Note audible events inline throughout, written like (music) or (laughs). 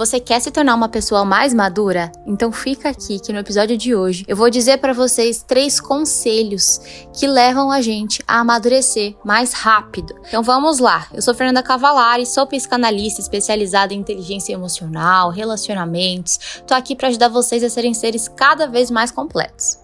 Você quer se tornar uma pessoa mais madura? Então fica aqui que no episódio de hoje eu vou dizer para vocês três conselhos que levam a gente a amadurecer mais rápido. Então vamos lá. Eu sou Fernanda Cavalari, sou psicanalista especializada em inteligência emocional, relacionamentos. Tô aqui para ajudar vocês a serem seres cada vez mais completos.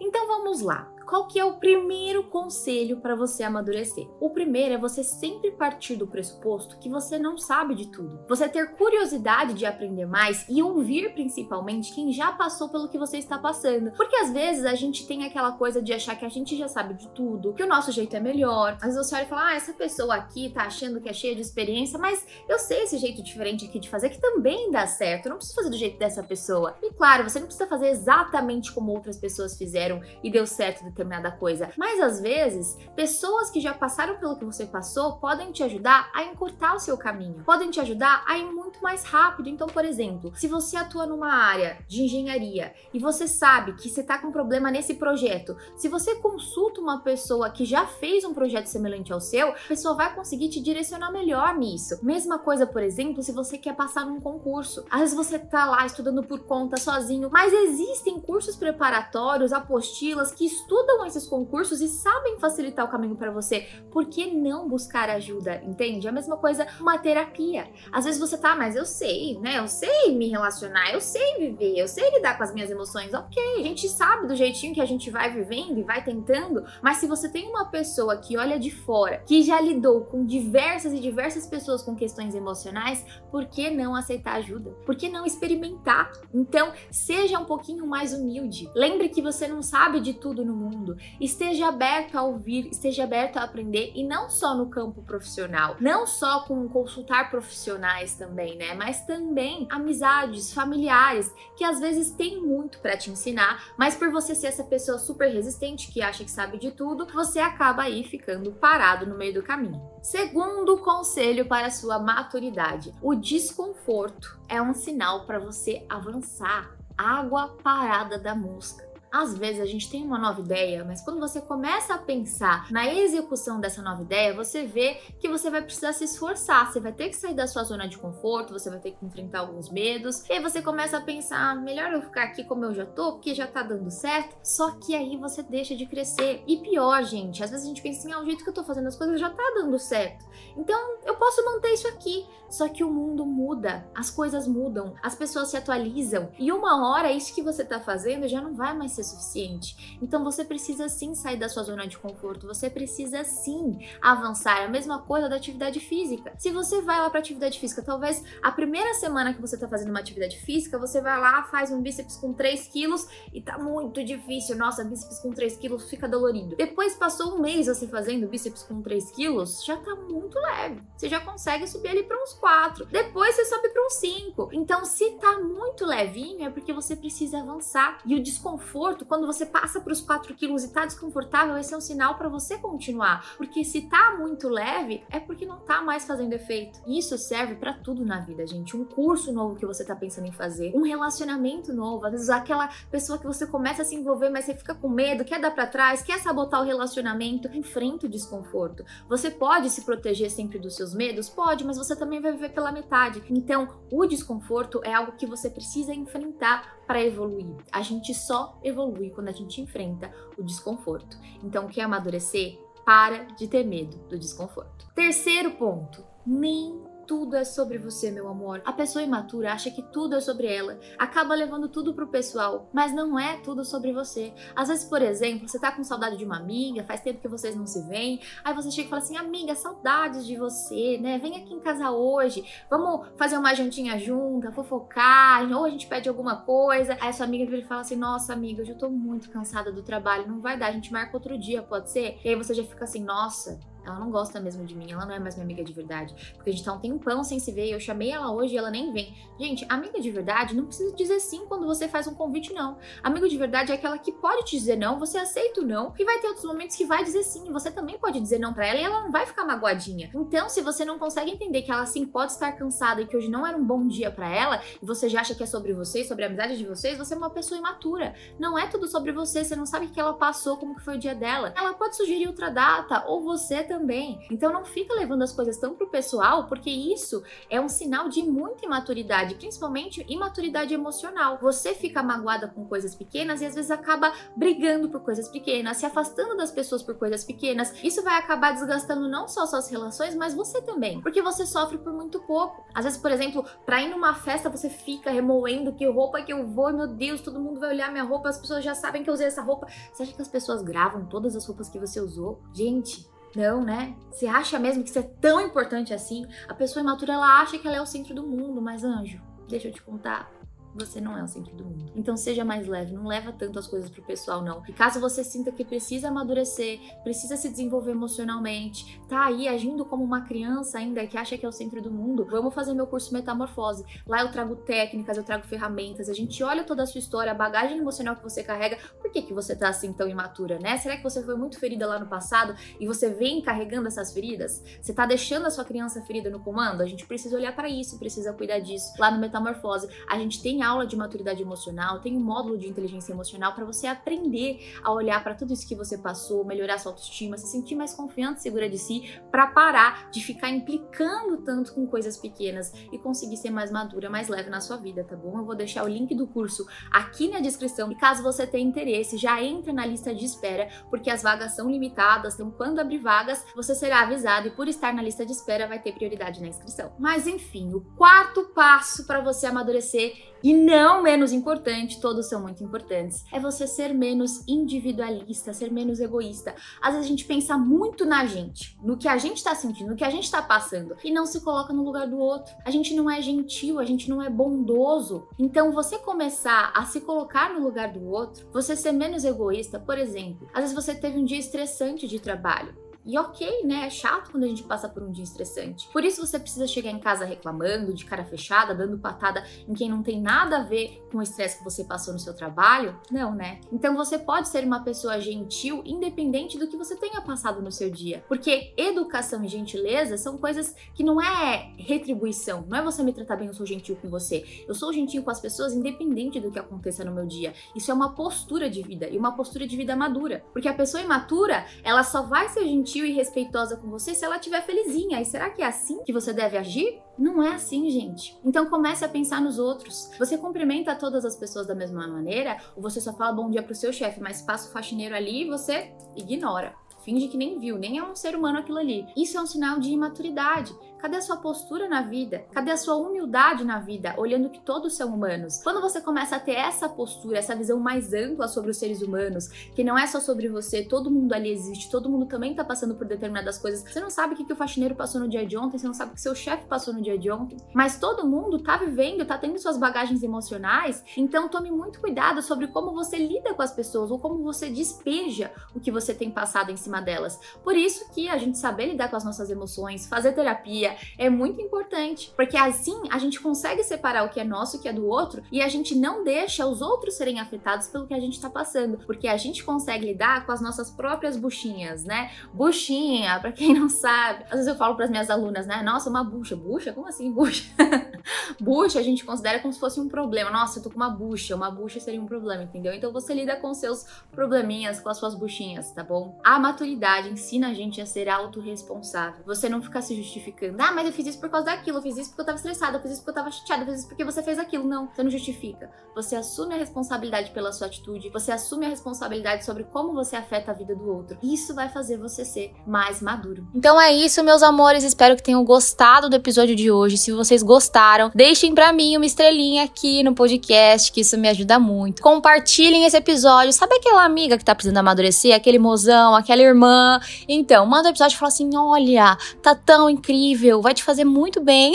Então vamos lá qual que é o primeiro conselho para você amadurecer? O primeiro é você sempre partir do pressuposto que você não sabe de tudo. Você ter curiosidade de aprender mais e ouvir principalmente quem já passou pelo que você está passando. Porque às vezes a gente tem aquela coisa de achar que a gente já sabe de tudo, que o nosso jeito é melhor. Às vezes você olha e fala: "Ah, essa pessoa aqui tá achando que é cheia de experiência, mas eu sei esse jeito diferente aqui de fazer que também dá certo. Eu não preciso fazer do jeito dessa pessoa". E claro, você não precisa fazer exatamente como outras pessoas fizeram e deu certo determinada coisa. Mas às vezes, pessoas que já passaram pelo que você passou podem te ajudar a encurtar o seu caminho, podem te ajudar a ir muito mais rápido. Então, por exemplo, se você atua numa área de engenharia e você sabe que você está com problema nesse projeto, se você consulta uma pessoa que já fez um projeto semelhante ao seu, a pessoa vai conseguir te direcionar melhor nisso. Mesma coisa, por exemplo, se você quer passar num concurso. Às vezes você tá lá estudando por conta sozinho, mas existem cursos preparatórios, apostilas que estudam estudam esses concursos e sabem facilitar o caminho para você, por que não buscar ajuda, entende? É a mesma coisa uma terapia. Às vezes você tá, mas eu sei, né? Eu sei me relacionar, eu sei viver, eu sei lidar com as minhas emoções. Ok, a gente sabe do jeitinho que a gente vai vivendo e vai tentando, mas se você tem uma pessoa que olha de fora, que já lidou com diversas e diversas pessoas com questões emocionais, por que não aceitar ajuda? Por que não experimentar? Então, seja um pouquinho mais humilde. Lembre que você não sabe de tudo no mundo mundo. Esteja aberto a ouvir, esteja aberto a aprender e não só no campo profissional, não só com consultar profissionais também, né? Mas também amizades, familiares que às vezes têm muito para te ensinar, mas por você ser essa pessoa super resistente que acha que sabe de tudo, você acaba aí ficando parado no meio do caminho. Segundo conselho para sua maturidade: o desconforto é um sinal para você avançar. Água parada da mosca. Às vezes a gente tem uma nova ideia, mas quando você começa a pensar na execução dessa nova ideia, você vê que você vai precisar se esforçar, você vai ter que sair da sua zona de conforto, você vai ter que enfrentar alguns medos, e aí você começa a pensar, ah, melhor eu ficar aqui como eu já tô, porque já tá dando certo. Só que aí você deixa de crescer. E pior, gente, às vezes a gente pensa assim, ah, o jeito que eu tô fazendo as coisas já tá dando certo. Então eu posso manter isso aqui. Só que o mundo muda, as coisas mudam, as pessoas se atualizam, e uma hora isso que você tá fazendo já não vai mais ser suficiente. Então você precisa sim sair da sua zona de conforto, você precisa sim avançar. É a mesma coisa da atividade física. Se você vai lá para atividade física, talvez a primeira semana que você tá fazendo uma atividade física, você vai lá, faz um bíceps com 3 quilos e tá muito difícil. Nossa, bíceps com 3 quilos fica dolorido. Depois passou um mês você fazendo bíceps com 3 quilos, já tá muito leve. Você já consegue subir ali para uns 4. Depois você sobe para uns 5. Então, se tá muito levinho, é porque você precisa avançar. E o desconforto quando você passa para os 4 quilos e tá desconfortável, esse é um sinal para você continuar. Porque se tá muito leve, é porque não tá mais fazendo efeito. Isso serve para tudo na vida, gente. Um curso novo que você tá pensando em fazer, um relacionamento novo, às vezes aquela pessoa que você começa a se envolver, mas você fica com medo, quer dar para trás, quer sabotar o relacionamento, enfrenta o desconforto. Você pode se proteger sempre dos seus medos? Pode, mas você também vai viver pela metade. Então, o desconforto é algo que você precisa enfrentar para evoluir. A gente só evolui quando a gente enfrenta o desconforto. Então, quer amadurecer? Para de ter medo do desconforto. Terceiro ponto: nem tudo é sobre você, meu amor. A pessoa imatura acha que tudo é sobre ela, acaba levando tudo pro pessoal, mas não é tudo sobre você. Às vezes, por exemplo, você tá com saudade de uma amiga, faz tempo que vocês não se veem, aí você chega e fala assim: "Amiga, saudades de você, né? Vem aqui em casa hoje, vamos fazer uma jantinha junta, fofocar, ou a gente pede alguma coisa". Aí sua amiga vira e fala assim: "Nossa, amiga, eu já tô muito cansada do trabalho, não vai dar, a gente marca outro dia, pode ser?". E aí você já fica assim: "Nossa, ela não gosta mesmo de mim, ela não é mais minha amiga de verdade. Porque a gente tá um tempão sem se ver, eu chamei ela hoje e ela nem vem. Gente, amiga de verdade não precisa dizer sim quando você faz um convite, não. Amigo de verdade é aquela que pode te dizer não, você aceita o não, e vai ter outros momentos que vai dizer sim, você também pode dizer não para ela e ela não vai ficar magoadinha. Então, se você não consegue entender que ela sim pode estar cansada e que hoje não era um bom dia para ela, e você já acha que é sobre vocês, sobre a amizade de vocês, você é uma pessoa imatura. Não é tudo sobre você, você não sabe o que ela passou, como que foi o dia dela. Ela pode sugerir outra data, ou você também também. Então não fica levando as coisas tão pro pessoal, porque isso é um sinal de muita imaturidade, principalmente imaturidade emocional. Você fica magoada com coisas pequenas e às vezes acaba brigando por coisas pequenas, se afastando das pessoas por coisas pequenas. Isso vai acabar desgastando não só suas relações, mas você também, porque você sofre por muito pouco. Às vezes, por exemplo, para ir numa festa você fica remoendo que roupa que eu vou, meu Deus, todo mundo vai olhar minha roupa, as pessoas já sabem que eu usei essa roupa. Você acha que as pessoas gravam todas as roupas que você usou? Gente, não, né? Você acha mesmo que isso é tão importante assim? A pessoa imatura, ela acha que ela é o centro do mundo, mas anjo, deixa eu te contar você não é o centro do mundo. Então seja mais leve, não leva tanto as coisas pro pessoal, não. E caso você sinta que precisa amadurecer, precisa se desenvolver emocionalmente, tá aí agindo como uma criança ainda que acha que é o centro do mundo, vamos fazer meu curso Metamorfose. Lá eu trago técnicas, eu trago ferramentas, a gente olha toda a sua história, a bagagem emocional que você carrega. Por que, que você tá assim tão imatura, né? Será que você foi muito ferida lá no passado e você vem carregando essas feridas? Você tá deixando a sua criança ferida no comando? A gente precisa olhar para isso, precisa cuidar disso. Lá no Metamorfose, a gente tem aula de maturidade emocional, tem um módulo de inteligência emocional para você aprender a olhar para tudo isso que você passou, melhorar sua autoestima, se sentir mais confiante, segura de si, para parar de ficar implicando tanto com coisas pequenas e conseguir ser mais madura, mais leve na sua vida, tá bom? Eu vou deixar o link do curso aqui na descrição e caso você tenha interesse, já entre na lista de espera, porque as vagas são limitadas, então quando abrir vagas, você será avisado e por estar na lista de espera vai ter prioridade na inscrição. Mas enfim, o quarto passo para você amadurecer e não menos importante, todos são muito importantes, é você ser menos individualista, ser menos egoísta. Às vezes a gente pensa muito na gente, no que a gente tá sentindo, no que a gente tá passando, e não se coloca no lugar do outro. A gente não é gentil, a gente não é bondoso. Então você começar a se colocar no lugar do outro, você ser menos egoísta, por exemplo, às vezes você teve um dia estressante de trabalho. E ok, né? É chato quando a gente passa por um dia estressante. Por isso você precisa chegar em casa reclamando, de cara fechada, dando patada em quem não tem nada a ver com o estresse que você passou no seu trabalho? Não, né? Então você pode ser uma pessoa gentil independente do que você tenha passado no seu dia. Porque educação e gentileza são coisas que não é retribuição. Não é você me tratar bem, eu sou gentil com você. Eu sou gentil com as pessoas independente do que aconteça no meu dia. Isso é uma postura de vida e uma postura de vida madura. Porque a pessoa imatura, ela só vai ser gentil gentil e respeitosa com você se ela estiver felizinha. E será que é assim que você deve agir? Não é assim, gente. Então comece a pensar nos outros. Você cumprimenta todas as pessoas da mesma maneira ou você só fala bom dia pro seu chefe, mas passa o faxineiro ali e você ignora finge que nem viu, nem é um ser humano aquilo ali. Isso é um sinal de imaturidade. Cadê a sua postura na vida? Cadê a sua humildade na vida, olhando que todos são humanos? Quando você começa a ter essa postura, essa visão mais ampla sobre os seres humanos, que não é só sobre você, todo mundo ali existe, todo mundo também tá passando por determinadas coisas. Você não sabe o que, que o faxineiro passou no dia de ontem, você não sabe o que seu chefe passou no dia de ontem, mas todo mundo tá vivendo, tá tendo suas bagagens emocionais, então tome muito cuidado sobre como você lida com as pessoas ou como você despeja o que você tem passado em cima delas. Por isso que a gente saber lidar com as nossas emoções, fazer terapia, é muito importante, porque assim a gente consegue separar o que é nosso e o que é do outro e a gente não deixa os outros serem afetados pelo que a gente tá passando, porque a gente consegue lidar com as nossas próprias buchinhas, né? Buchinha, para quem não sabe, às vezes eu falo para as minhas alunas, né? Nossa, uma bucha, bucha? Como assim bucha? (laughs) bucha a gente considera como se fosse um problema. Nossa, eu tô com uma bucha, uma bucha seria um problema, entendeu? Então você lida com seus probleminhas, com as suas buchinhas, tá bom? A maturidade ensina a gente a ser autorresponsável. Você não ficar se justificando ah, mas eu fiz isso por causa daquilo, eu fiz isso porque eu tava estressada, eu fiz isso porque eu tava chateada, eu fiz isso porque você fez aquilo. Não, você não justifica. Você assume a responsabilidade pela sua atitude, você assume a responsabilidade sobre como você afeta a vida do outro. Isso vai fazer você ser mais maduro. Então é isso, meus amores. Espero que tenham gostado do episódio de hoje. Se vocês gostaram, deixem para mim uma estrelinha aqui no podcast, que isso me ajuda muito. Compartilhem esse episódio. Sabe aquela amiga que tá precisando amadurecer, aquele mozão, aquela irmã? Então, manda o um episódio e fala assim: olha, tá tão incrível, vai te fazer muito bem.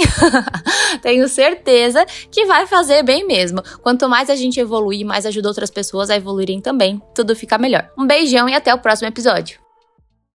(laughs) Tenho certeza que vai fazer bem mesmo. Quanto mais a gente evoluir, mais ajuda outras pessoas a evoluírem também, tudo fica melhor. Um beijão e até o próximo episódio.